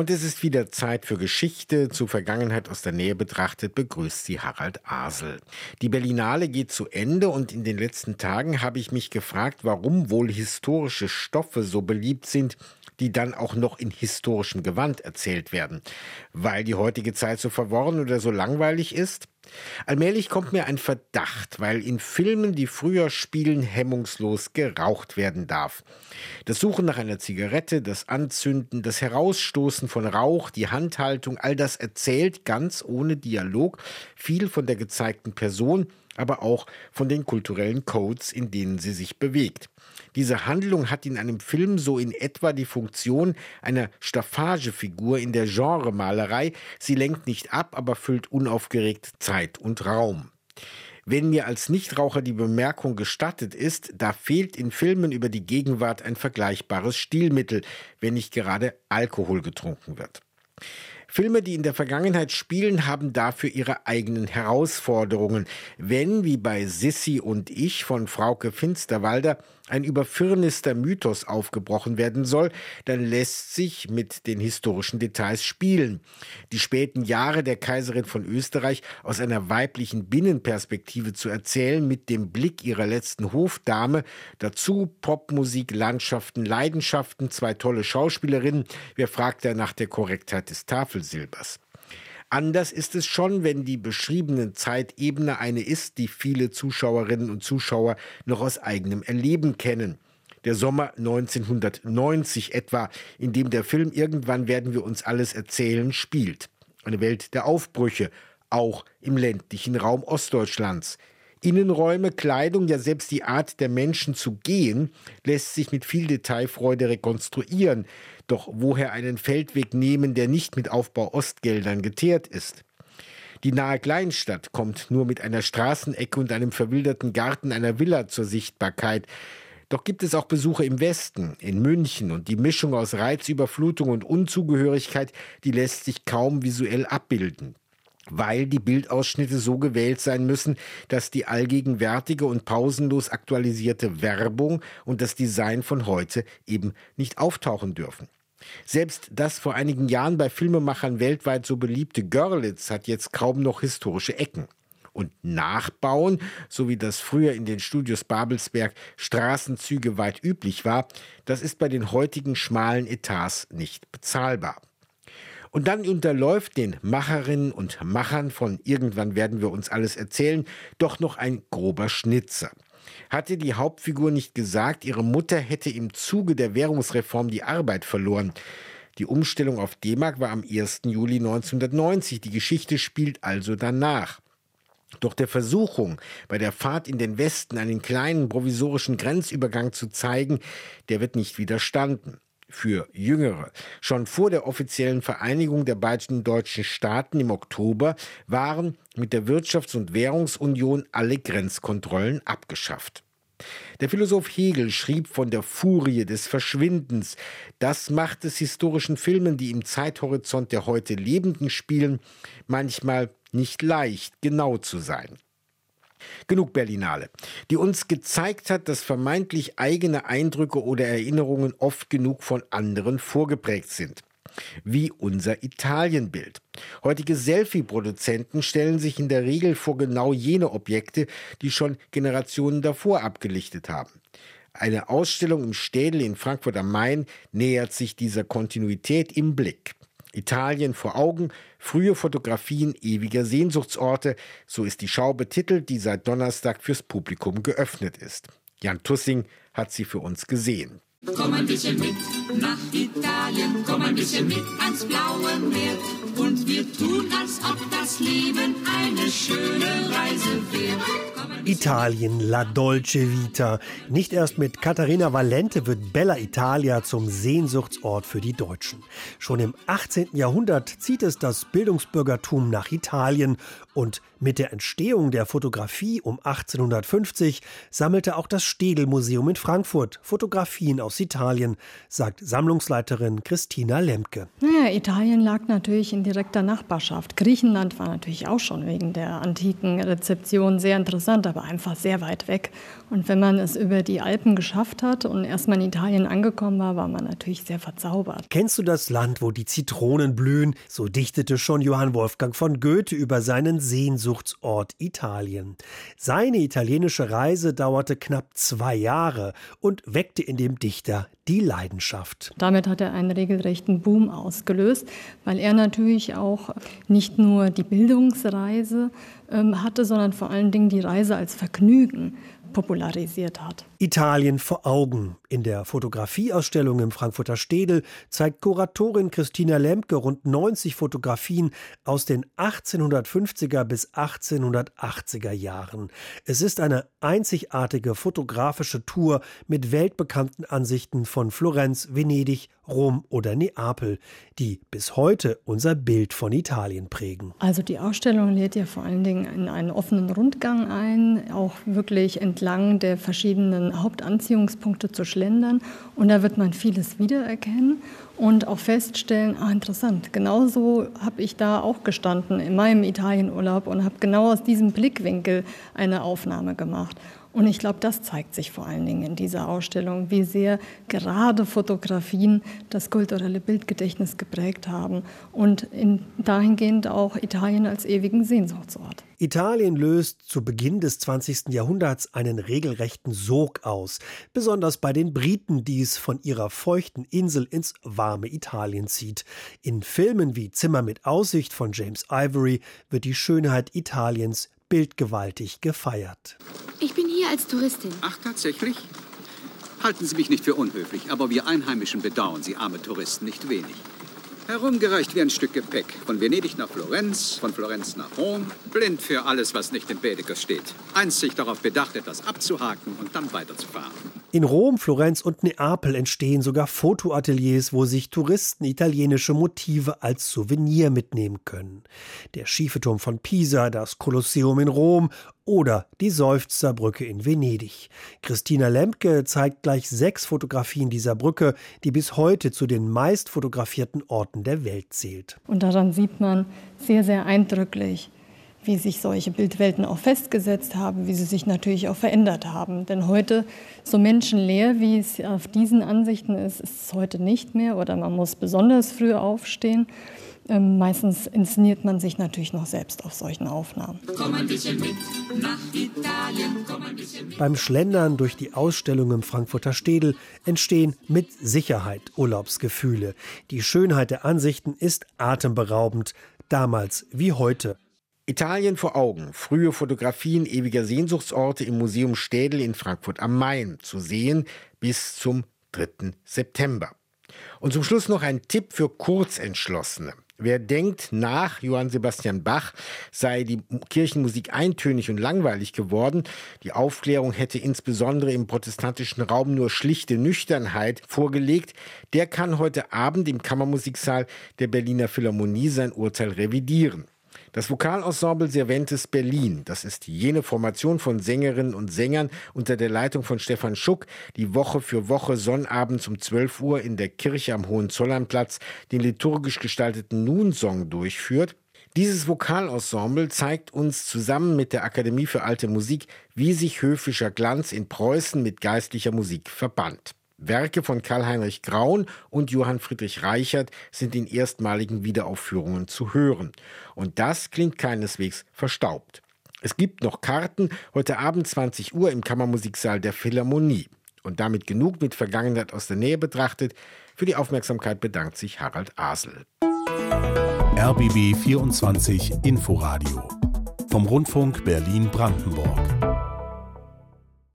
Und es ist wieder Zeit für Geschichte. Zu Vergangenheit aus der Nähe betrachtet begrüßt sie Harald Asel. Die Berlinale geht zu Ende und in den letzten Tagen habe ich mich gefragt, warum wohl historische Stoffe so beliebt sind, die dann auch noch in historischem Gewand erzählt werden. Weil die heutige Zeit so verworren oder so langweilig ist? Allmählich kommt mir ein Verdacht, weil in Filmen, die früher spielen, hemmungslos geraucht werden darf. Das Suchen nach einer Zigarette, das Anzünden, das Herausstoßen von Rauch, die Handhaltung, all das erzählt ganz ohne Dialog viel von der gezeigten Person, aber auch von den kulturellen Codes, in denen sie sich bewegt. Diese Handlung hat in einem Film so in etwa die Funktion einer Staffagefigur in der Genremalerei. Sie lenkt nicht ab, aber füllt unaufgeregt Zeit und Raum. Wenn mir als Nichtraucher die Bemerkung gestattet ist, da fehlt in Filmen über die Gegenwart ein vergleichbares Stilmittel, wenn nicht gerade Alkohol getrunken wird. Filme, die in der Vergangenheit spielen, haben dafür ihre eigenen Herausforderungen. Wenn, wie bei Sissi und ich von Frauke Finsterwalder, ein überfirnister Mythos aufgebrochen werden soll, dann lässt sich mit den historischen Details spielen. Die späten Jahre der Kaiserin von Österreich aus einer weiblichen Binnenperspektive zu erzählen, mit dem Blick ihrer letzten Hofdame, dazu Popmusik, Landschaften, Leidenschaften, zwei tolle Schauspielerinnen. Wer fragt da nach der Korrektheit des Tafelsilbers? Anders ist es schon, wenn die beschriebene Zeitebene eine ist, die viele Zuschauerinnen und Zuschauer noch aus eigenem Erleben kennen. Der Sommer 1990 etwa, in dem der Film Irgendwann werden wir uns alles erzählen spielt. Eine Welt der Aufbrüche, auch im ländlichen Raum Ostdeutschlands. Innenräume, Kleidung, ja selbst die Art der Menschen zu gehen, lässt sich mit viel Detailfreude rekonstruieren. Doch woher einen Feldweg nehmen, der nicht mit Aufbau Ostgeldern geteert ist? Die nahe Kleinstadt kommt nur mit einer Straßenecke und einem verwilderten Garten einer Villa zur Sichtbarkeit. Doch gibt es auch Besuche im Westen, in München, und die Mischung aus Reizüberflutung und Unzugehörigkeit, die lässt sich kaum visuell abbilden weil die Bildausschnitte so gewählt sein müssen, dass die allgegenwärtige und pausenlos aktualisierte Werbung und das Design von heute eben nicht auftauchen dürfen. Selbst das vor einigen Jahren bei Filmemachern weltweit so beliebte Görlitz hat jetzt kaum noch historische Ecken. Und Nachbauen, so wie das früher in den Studios Babelsberg Straßenzüge weit üblich war, das ist bei den heutigen schmalen Etats nicht bezahlbar. Und dann unterläuft den Macherinnen und Machern von Irgendwann werden wir uns alles erzählen doch noch ein grober Schnitzer. Hatte die Hauptfigur nicht gesagt, ihre Mutter hätte im Zuge der Währungsreform die Arbeit verloren? Die Umstellung auf D-Mark war am 1. Juli 1990. Die Geschichte spielt also danach. Doch der Versuchung, bei der Fahrt in den Westen einen kleinen provisorischen Grenzübergang zu zeigen, der wird nicht widerstanden für Jüngere. Schon vor der offiziellen Vereinigung der beiden deutschen Staaten im Oktober waren mit der Wirtschafts- und Währungsunion alle Grenzkontrollen abgeschafft. Der Philosoph Hegel schrieb von der Furie des Verschwindens. Das macht es historischen Filmen, die im Zeithorizont der heute Lebenden spielen, manchmal nicht leicht, genau zu sein. Genug Berlinale, die uns gezeigt hat, dass vermeintlich eigene Eindrücke oder Erinnerungen oft genug von anderen vorgeprägt sind. Wie unser Italienbild. Heutige Selfie-Produzenten stellen sich in der Regel vor genau jene Objekte, die schon Generationen davor abgelichtet haben. Eine Ausstellung im Städel in Frankfurt am Main nähert sich dieser Kontinuität im Blick. Italien vor Augen, frühe Fotografien ewiger Sehnsuchtsorte, so ist die Schau betitelt, die seit Donnerstag fürs Publikum geöffnet ist. Jan Tussing hat sie für uns gesehen. Komm ein bisschen mit nach Italien, komm ein bisschen mit ans blaue Meer. Und wir tun, als ob das Leben eine schöne Reise wäre. Italien, La Dolce Vita. Nicht erst mit Katharina Valente wird Bella Italia zum Sehnsuchtsort für die Deutschen. Schon im 18. Jahrhundert zieht es das Bildungsbürgertum nach Italien und mit der Entstehung der Fotografie um 1850 sammelte auch das Städel-Museum in Frankfurt Fotografien aus Italien, sagt Sammlungsleiterin Christina Lemke. Naja, Italien lag natürlich in direkter Nachbarschaft. Griechenland war natürlich auch schon wegen der antiken Rezeption sehr interessant interessant, aber einfach sehr weit weg. Und wenn man es über die Alpen geschafft hat und erstmal in Italien angekommen war, war man natürlich sehr verzaubert. Kennst du das Land, wo die Zitronen blühen? So dichtete schon Johann Wolfgang von Goethe über seinen Sehnsuchtsort Italien. Seine italienische Reise dauerte knapp zwei Jahre und weckte in dem Dichter die Leidenschaft. Damit hat er einen regelrechten Boom ausgelöst, weil er natürlich auch nicht nur die Bildungsreise ähm, hatte, sondern vor allen Dingen die Reise als Vergnügen popularisiert hat. Italien vor Augen. In der Fotografieausstellung im Frankfurter Städel zeigt Kuratorin Christina Lemke rund 90 Fotografien aus den 1850er bis 1880er Jahren. Es ist eine einzigartige fotografische Tour mit weltbekannten Ansichten von Florenz, Venedig, Rom oder Neapel, die bis heute unser Bild von Italien prägen. Also die Ausstellung lädt ja vor allen Dingen in einen offenen Rundgang ein, auch wirklich entlang der verschiedenen Hauptanziehungspunkte zu schlendern. Und da wird man vieles wiedererkennen und auch feststellen, ah interessant, genauso habe ich da auch gestanden in meinem Italienurlaub und habe genau aus diesem Blickwinkel eine Aufnahme gemacht. Und ich glaube, das zeigt sich vor allen Dingen in dieser Ausstellung, wie sehr gerade Fotografien das kulturelle Bildgedächtnis geprägt haben und in, dahingehend auch Italien als ewigen Sehnsuchtsort. Italien löst zu Beginn des 20. Jahrhunderts einen regelrechten Sog aus, besonders bei den Briten, die es von ihrer feuchten Insel ins warme Italien zieht. In Filmen wie Zimmer mit Aussicht von James Ivory wird die Schönheit Italiens bildgewaltig gefeiert. Ich bin hier als Touristin. Ach, tatsächlich? Halten Sie mich nicht für unhöflich, aber wir Einheimischen bedauern Sie arme Touristen nicht wenig. Herumgereicht wie ein Stück Gepäck. Von Venedig nach Florenz, von Florenz nach Rom. Blind für alles, was nicht im Baedeker steht. Einzig darauf bedacht, etwas abzuhaken und dann weiterzufahren. In Rom, Florenz und Neapel entstehen sogar Fotoateliers, wo sich Touristen italienische Motive als Souvenir mitnehmen können. Der schiefe Turm von Pisa, das Kolosseum in Rom oder die Seufzerbrücke in Venedig. Christina Lemke zeigt gleich sechs Fotografien dieser Brücke, die bis heute zu den meist fotografierten Orten der Welt zählt. Und daran sieht man sehr, sehr eindrücklich, wie sich solche Bildwelten auch festgesetzt haben, wie sie sich natürlich auch verändert haben. Denn heute, so menschenleer, wie es auf diesen Ansichten ist, ist es heute nicht mehr oder man muss besonders früh aufstehen. Ähm, meistens inszeniert man sich natürlich noch selbst auf solchen Aufnahmen. Komm ein bisschen mit nach Italien, komm ein bisschen mit. Beim Schlendern durch die Ausstellung im Frankfurter Städel entstehen mit Sicherheit Urlaubsgefühle. Die Schönheit der Ansichten ist atemberaubend, damals wie heute. Italien vor Augen. Frühe Fotografien ewiger Sehnsuchtsorte im Museum Städel in Frankfurt am Main zu sehen bis zum 3. September. Und zum Schluss noch ein Tipp für Kurzentschlossene. Wer denkt, nach Johann Sebastian Bach sei die Kirchenmusik eintönig und langweilig geworden, die Aufklärung hätte insbesondere im protestantischen Raum nur schlichte Nüchternheit vorgelegt, der kann heute Abend im Kammermusiksaal der Berliner Philharmonie sein Urteil revidieren. Das Vokalensemble Cervantes Berlin, das ist jene Formation von Sängerinnen und Sängern unter der Leitung von Stefan Schuck, die Woche für Woche sonnabends um 12 Uhr in der Kirche am Hohenzollernplatz den liturgisch gestalteten Nun-Song durchführt. Dieses Vokalensemble zeigt uns zusammen mit der Akademie für Alte Musik, wie sich höfischer Glanz in Preußen mit geistlicher Musik verband. Werke von Karl-Heinrich Graun und Johann Friedrich Reichert sind in erstmaligen Wiederaufführungen zu hören. Und das klingt keineswegs verstaubt. Es gibt noch Karten heute Abend 20 Uhr im Kammermusiksaal der Philharmonie. Und damit genug mit Vergangenheit aus der Nähe betrachtet. Für die Aufmerksamkeit bedankt sich Harald Asel. RBB 24 Inforadio vom Rundfunk Berlin-Brandenburg.